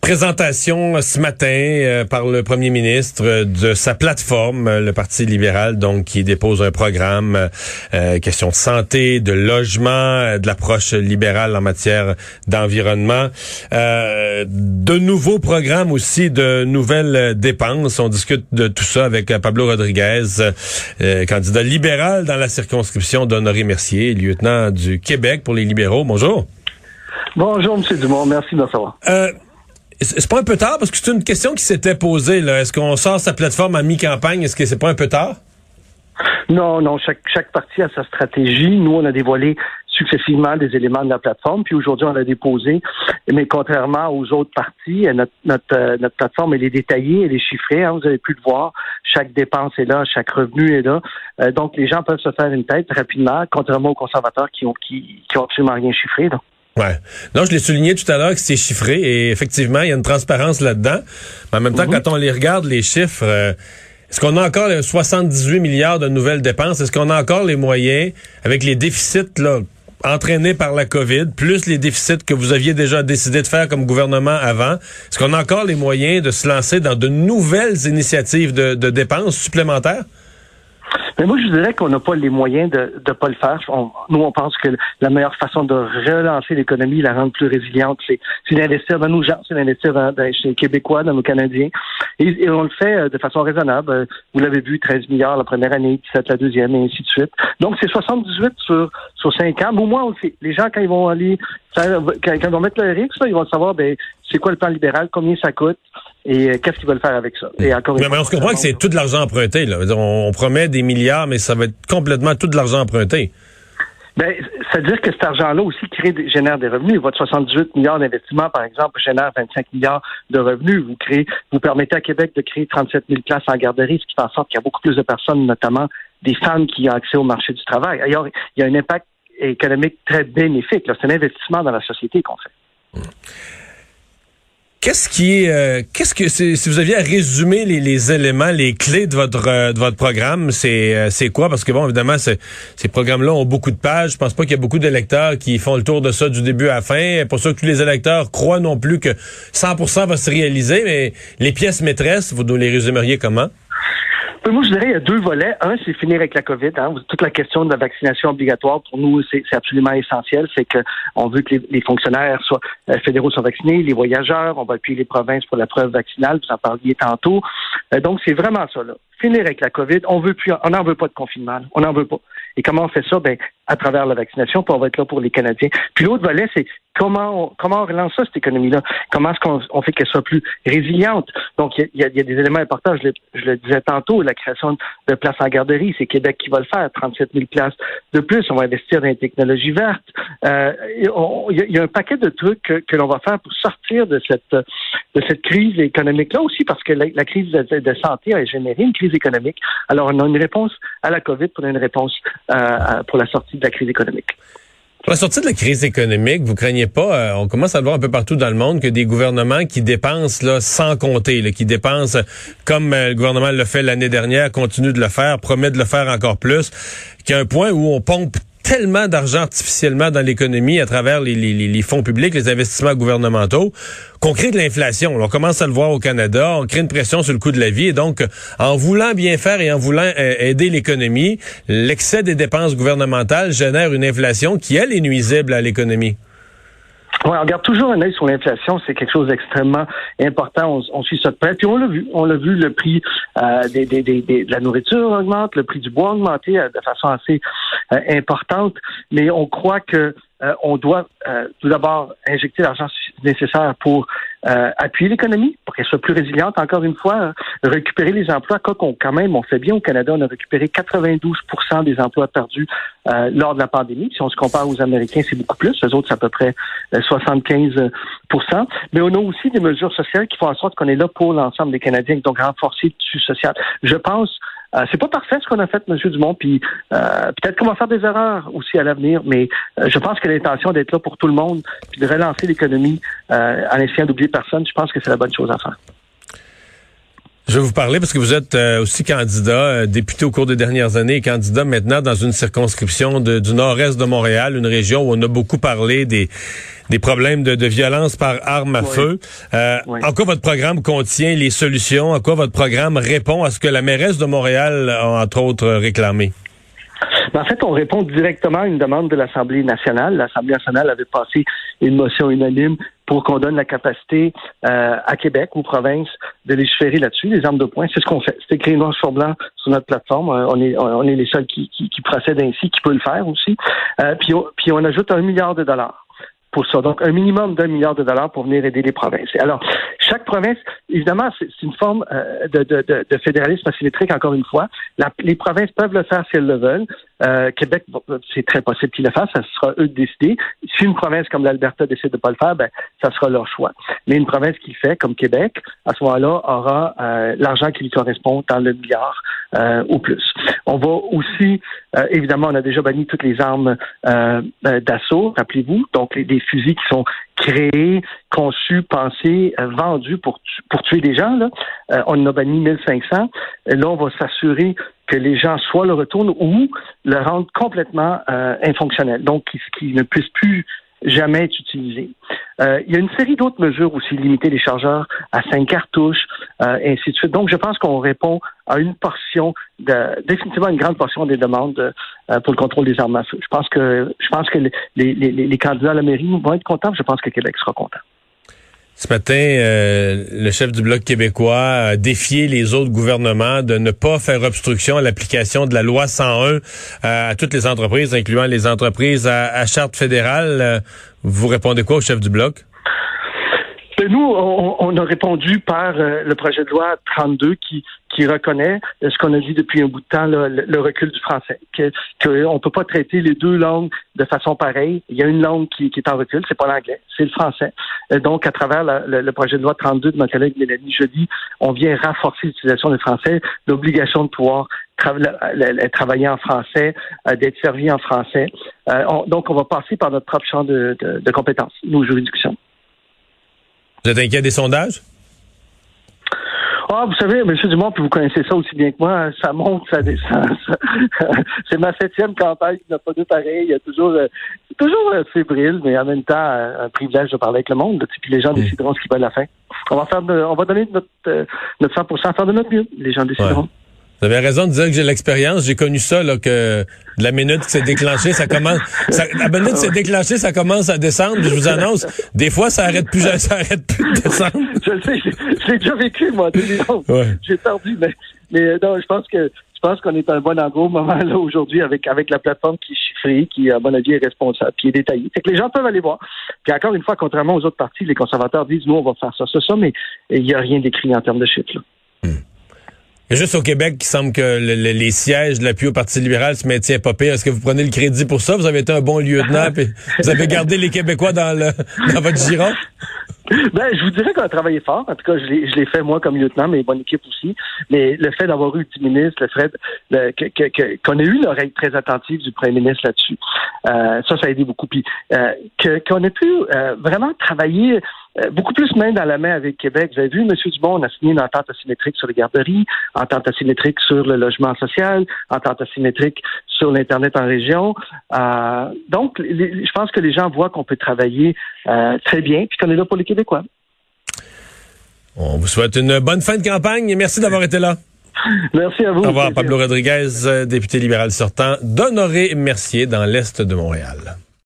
Présentation ce matin euh, par le premier ministre euh, de sa plateforme, euh, le Parti libéral, donc qui dépose un programme, question de santé, de logement, de l'approche libérale en matière d'environnement, de nouveaux programmes aussi, de nouvelles dépenses. On discute de tout ça avec Pablo Rodriguez, candidat libéral dans la circonscription d'Honoré Mercier, lieutenant du Québec pour les libéraux. Bonjour. Bonjour, M. Dumont. Merci de me recevoir. C'est pas un peu tard? Parce que c'est une question qui s'était posée. Là. Est-ce qu'on sort sa plateforme à mi-campagne? Est-ce que c'est pas un peu tard? Non, non. Chaque, chaque parti a sa stratégie. Nous, on a dévoilé successivement des éléments de la plateforme. Puis aujourd'hui, on l'a déposé. Mais contrairement aux autres partis, notre, notre, euh, notre plateforme, elle est détaillée, elle est chiffrée. Hein, vous avez pu le voir. Chaque dépense est là, chaque revenu est là. Euh, donc, les gens peuvent se faire une tête rapidement, contrairement aux conservateurs qui ont, qui, absolument rien chiffré. Donc. Ouais. Non, je l'ai souligné tout à l'heure que c'est chiffré et effectivement, il y a une transparence là-dedans. Mais en même temps, mhm. quand on les regarde, les chiffres, euh, est-ce qu'on a encore 78 milliards de nouvelles dépenses? Est-ce qu'on a encore les moyens, avec les déficits là, entraînés par la COVID, plus les déficits que vous aviez déjà décidé de faire comme gouvernement avant, est-ce qu'on a encore les moyens de se lancer dans de nouvelles initiatives de dépenses supplémentaires? Mais moi, je dirais qu'on n'a pas les moyens de ne pas le faire. nous, on pense que la meilleure façon de relancer l'économie, la rendre plus résiliente, c'est d'investir dans nos gens, c'est d'investir dans, chez les Québécois, dans nos Canadiens. Et, on le fait euh, de façon raisonnable. Euh, vous l'avez vu, 13 milliards la première année, 17 la deuxième, et ainsi de suite. Donc, c'est 78 sur, sur 5 ans. Mais au moins, on le sait. Les gens, quand ils vont aller, quand, ils vont mettre le risque, ils vont savoir, ben, c'est quoi le plan libéral, combien ça coûte, et euh, qu'est-ce qu'ils veulent faire avec ça? Et encore mais, on se comprend que c'est tout de l'argent emprunté. Là. On, promet des milliards, mais ça va être complètement tout de l'argent emprunté. Ben, c'est-à-dire que cet argent-là aussi crée, génère des revenus. Votre 78 milliards d'investissements, par exemple, génère 25 milliards de revenus. Vous créez, vous permettez à Québec de créer 37 000 places en garderie, ce qui fait en sorte qu'il y a beaucoup plus de personnes, notamment des femmes, qui ont accès au marché du travail. Ailleurs, il y a un impact économique très bénéfique. C'est un investissement dans la société qu'on fait. Mmh. Qu'est-ce qui est, euh, qu'est-ce que si vous aviez à résumer les, éléments, les clés de votre euh, de votre programme, c'est euh, c'est quoi? Parce que bon, évidemment, ces programmes-là ont beaucoup de pages. Je pense pas qu'il y a beaucoup d'électeurs qui font le tour de ça du début à la fin. Pour ça que tous les électeurs croient non plus que 100% va se réaliser, mais les pièces maîtresses, vous nous les résumeriez comment? Moi, je dirais il y a deux volets. Un, c'est finir avec la COVID. Hein. Toute la question de la vaccination obligatoire, pour nous, c'est absolument essentiel. C'est qu'on veut que les, fonctionnaires soient, euh, fédéraux soient vaccinés, les voyageurs, on va appuyer les provinces pour la preuve vaccinale, vous en parliez tantôt. Euh, donc, c'est vraiment ça. Là. Finir avec la COVID, on veut plus, on n'en veut pas de confinement. On n'en veut pas. Et comment on fait ça? Ben, à travers la vaccination, puis on va être là pour les Canadiens. Puis l'autre volet, c'est comment on, comment on relance ça, cette économie-là? Comment est-ce qu'on fait qu'elle soit plus résiliente? Donc, il y a, des éléments importants. Je le, je le, disais tantôt, la création de places en garderie, c'est Québec qui va le faire, 37 000 places de plus. On va investir dans les technologies vertes. Euh, il y, a un paquet de trucs que, l'on va faire pour sortir de cette de cette crise économique-là aussi, parce que la, crise de, santé a généré une crise économique. Alors, on a une réponse à la COVID, pour une réponse euh, pour la sortie de la crise économique. Pour la sortie de la crise économique, vous craignez pas, euh, on commence à le voir un peu partout dans le monde, que des gouvernements qui dépensent là, sans compter, là, qui dépensent comme euh, le gouvernement l'a fait l'année dernière, continue de le faire, promet de le faire encore plus, qu'il y a un point où on pompe tellement d'argent artificiellement dans l'économie à travers les, fonds publics, les investissements gouvernementaux, qu'on crée de l'inflation. On commence à le voir au Canada, on crée une pression sur le coût de la vie. Et donc, en voulant bien faire et en voulant euh, aider l'économie, l'excès des dépenses gouvernementales génère une inflation qui, elle, est nuisible à l'économie. Oui, on garde toujours un œil sur l'inflation. C'est quelque chose d'extrêmement important. On, suit ça de près. Puis on l'a vu. On l'a vu, le prix euh, des, des, des, de la nourriture augmente, le prix du bois augmente euh, de façon assez euh, importante. Mais on croit que on doit tout d'abord injecter l'argent nécessaire pour appuyer l'économie pour qu'elle soit plus résiliente. Encore une fois, récupérer les emplois. Quoi qu'on, quand même, on fait bien au Canada. On a récupéré 92% des emplois perdus lors de la pandémie. Si on se compare aux Américains, c'est beaucoup plus. Les autres, c'est à peu près 75 Mais on a aussi des mesures sociales qui font en sorte qu'on est là pour l'ensemble des Canadiens, donc renforcer le tissu social. Je pense euh, c'est pas parfait ce qu'on a fait, M. Dumont, puis euh, peut-être qu'on va faire des erreurs aussi à l'avenir, mais euh, je pense que l'intention d'être là pour tout le monde, puis de relancer l'économie en essayant d'oublier personne, je pense que c'est la bonne chose à faire. Je vais vous parler parce que vous êtes aussi candidat, député au cours des dernières années et candidat maintenant dans une circonscription du nord-est de Montréal, une région où on a beaucoup parlé des des problèmes de, violence par arme à feu. Euh, en quoi votre programme contient les solutions? En quoi votre programme répond à ce que la mairesse de Montréal a entre autres réclamé? Ben, en fait, on répond directement à une demande de l'Assemblée nationale. L'Assemblée nationale avait passé une motion unanime pour qu'on donne la capacité euh, à Québec, ou provinces, de légiférer là-dessus, les armes de poing. C'est ce qu'on fait. C'est écrit noir sur blanc sur notre plateforme. Euh, on est, on est les seuls qui, qui, procèdent ainsi, qui peuvent le faire aussi. puis, puis on ajoute un milliard de dollars pour ça. Donc, un minimum d'un milliard de dollars pour venir aider les provinces. Alors, chaque province, évidemment, c'est une forme euh, de, de, de, fédéralisme asymétrique, encore une fois. les provinces peuvent le faire si elles le veulent. Euh, Québec, c'est très possible qu'ils le fassent, ça sera eux de décider. Si une province comme l'Alberta décide de ne pas le faire, ben, ça sera leur choix. Mais une province qui le fait, comme Québec, à ce moment-là, aura euh, l'argent qui lui correspond dans le milliard euh, ou plus. On va aussi, évidemment, on a déjà banni toutes les armes d'assaut, rappelez-vous, donc les, des fusils qui sont créés, conçus, pensés, vendus pour, pour tuer des gens. Là. on en a banni 1500. Là, on va s'assurer que les gens soit le retournent ou le rendent complètement euh, infonctionnel, donc qui, ne puisse plus jamais être utilisé. Euh, il y a une série d'autres mesures aussi, limiter les chargeurs à cinq cartouches, euh, et ainsi de suite. Donc, je pense qu'on répond à une portion, de, définitivement une grande portion des demandes pour le contrôle des armes à feu. Je pense que, je pense que les, candidats à la mairie vont être contents. Je pense que Québec sera content. Ce matin, euh, le chef du Bloc québécois a défié les autres gouvernements de ne pas faire obstruction à l'application de la loi 101 euh, à toutes les entreprises, incluant les entreprises à, charte fédérale. Euh, vous répondez quoi au chef du Bloc? Nous, on, a répondu par le projet de loi 32 qui qui reconnaît ce qu'on a dit depuis un bout de temps, le, recul du français, que qu'on ne peut pas traiter les deux langues de façon pareille. Il y a une langue qui, est en recul, c'est pas l'anglais, c'est le français. Donc, à travers le, projet de loi 32 de ma collègue Mélanie Jeudi, on vient renforcer l'utilisation du français, l'obligation de pouvoir travailler en français, euh, d'être servi en français. Euh, donc, on va passer par notre propre champ de, de compétences, nos juridictions. Vous êtes inquiet des sondages? Ah, vous savez, M. Dumont, puis vous connaissez ça aussi bien que moi, ça monte, ça descend. c'est ma septième campagne qui n'a pas de pareil. Il y a toujours, euh, toujours euh, fébrile, mais en même temps, euh, un privilège de parler avec le monde. Puis les gens décideront ce qu'ils veulent à la fin. On va faire, on va donner notre, notre 100 faire de notre mieux. Les gens décideront. Vous avez raison de dire que j'ai l'expérience. J'ai connu ça, là, que la minute qui s'est déclenchée, ça commence. la minute qui s'est déclenchée, ça commence à descendre. Je vous annonce, des fois, ça arrête plus, ça arrête plus de descendre. je le sais, j'ai déjà vécu, moi, J'ai perdu, mais, mais non, je pense que je pense qu'on est à un bon endroit au moment là aujourd'hui avec avec la plateforme qui est chiffrée, qui à mon avis est responsable, qui est détaillée. Fait que les gens peuvent aller voir. Puis encore une fois, contrairement aux autres partis, les conservateurs disent nous on va faire ça, ça, ça, mais il n'y a rien d'écrit en termes de chiffres. Là. Il juste au Québec qui semble que les sièges de l'appui au Parti libéral se maintiennent pas pire. Est-ce que vous prenez le crédit pour ça? Vous avez été un bon lieutenant et vous avez gardé les Québécois dans, le, dans votre giron? Ben, je vous dirais qu'on a travaillé fort. En tout cas, je l'ai fait moi comme lieutenant, mais bonne équipe aussi. Mais le fait d'avoir eu le ministre, le fait qu'on ait eu l'oreille très attentive du premier ministre là-dessus, euh, ça, ça a aidé beaucoup. Puis euh, qu'on ait pu euh, vraiment travailler beaucoup plus main dans la main avec Québec. Vous avez vu, M. Dumont, on a signé une entente asymétrique sur les garderies, entente asymétrique sur le logement social, entente asymétrique sur l'Internet en région. Euh, donc, je pense que les gens voient qu'on peut travailler euh, très bien, puis qu'on est là pour les Québécois. On vous souhaite une bonne fin de campagne et merci d'avoir été là. Merci à vous. Au revoir, Pablo Rodriguez, député libéral sortant d'Honoré Mercier dans l'Est de Montréal.